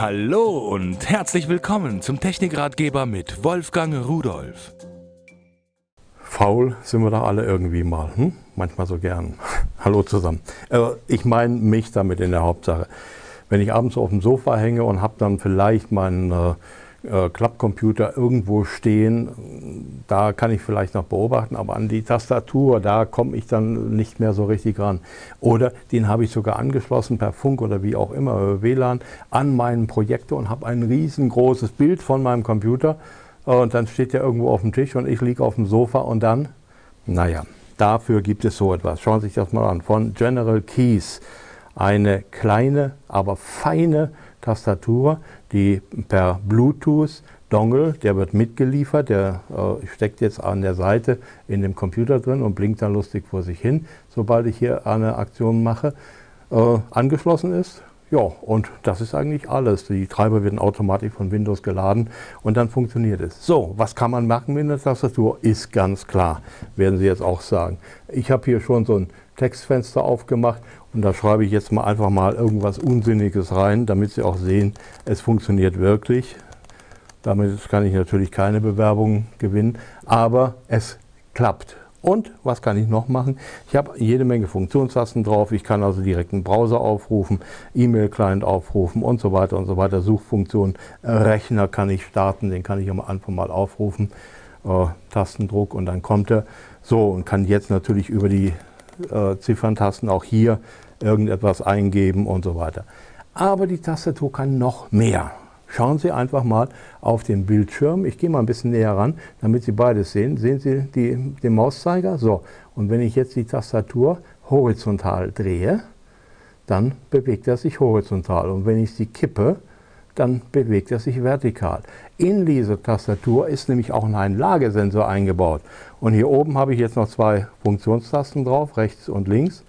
Hallo und herzlich willkommen zum Technikratgeber mit Wolfgang Rudolf. Faul sind wir da alle irgendwie mal, hm? manchmal so gern. Hallo zusammen. Äh, ich meine mich damit in der Hauptsache. Wenn ich abends auf dem Sofa hänge und habe dann vielleicht meinen äh, äh, Klappcomputer irgendwo stehen, da kann ich vielleicht noch beobachten, aber an die Tastatur, da komme ich dann nicht mehr so richtig ran. Oder den habe ich sogar angeschlossen per Funk oder wie auch immer, WLAN, an meinen Projektor und habe ein riesengroßes Bild von meinem Computer und dann steht der irgendwo auf dem Tisch und ich liege auf dem Sofa und dann, naja, dafür gibt es so etwas. Schauen Sie sich das mal an. Von General Keys. Eine kleine, aber feine Tastatur, die per Bluetooth Dongle, der wird mitgeliefert, der äh, steckt jetzt an der Seite in dem Computer drin und blinkt dann lustig vor sich hin, sobald ich hier eine Aktion mache, äh, angeschlossen ist. Ja, und das ist eigentlich alles. Die Treiber werden automatisch von Windows geladen und dann funktioniert es. So, was kann man machen mit einer Tastatur? Ist ganz klar, werden Sie jetzt auch sagen. Ich habe hier schon so ein Textfenster aufgemacht und da schreibe ich jetzt mal einfach mal irgendwas Unsinniges rein, damit Sie auch sehen, es funktioniert wirklich. Damit kann ich natürlich keine Bewerbung gewinnen, aber es klappt. Und was kann ich noch machen? Ich habe jede Menge Funktionstasten drauf. Ich kann also direkt einen Browser aufrufen, E-Mail-Client aufrufen und so weiter und so weiter. Suchfunktion, Rechner kann ich starten, den kann ich am Anfang mal aufrufen. Äh, Tastendruck und dann kommt er. So, und kann jetzt natürlich über die äh, Zifferntasten auch hier irgendetwas eingeben und so weiter. Aber die Tastatur kann noch mehr. Schauen Sie einfach mal auf den Bildschirm. Ich gehe mal ein bisschen näher ran, damit Sie beides sehen. Sehen Sie die, den Mauszeiger? So, und wenn ich jetzt die Tastatur horizontal drehe, dann bewegt er sich horizontal. Und wenn ich sie kippe, dann bewegt er sich vertikal. In diese Tastatur ist nämlich auch ein Lagesensor eingebaut. Und hier oben habe ich jetzt noch zwei Funktionstasten drauf, rechts und links,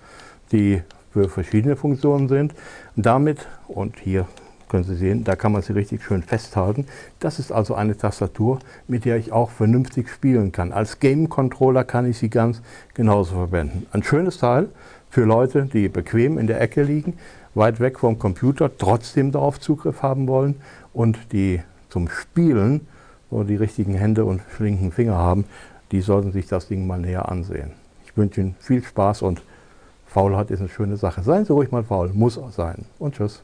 die für verschiedene Funktionen sind. Damit, und hier können Sie sehen, da kann man sie richtig schön festhalten. Das ist also eine Tastatur, mit der ich auch vernünftig spielen kann. Als Game Controller kann ich sie ganz genauso verwenden. Ein schönes Teil für Leute, die bequem in der Ecke liegen, weit weg vom Computer, trotzdem darauf Zugriff haben wollen und die zum Spielen, wo die richtigen Hände und flinken Finger haben, die sollten sich das Ding mal näher ansehen. Ich wünsche Ihnen viel Spaß und Faulheit ist eine schöne Sache. Seien Sie ruhig mal faul, muss auch sein. Und tschüss.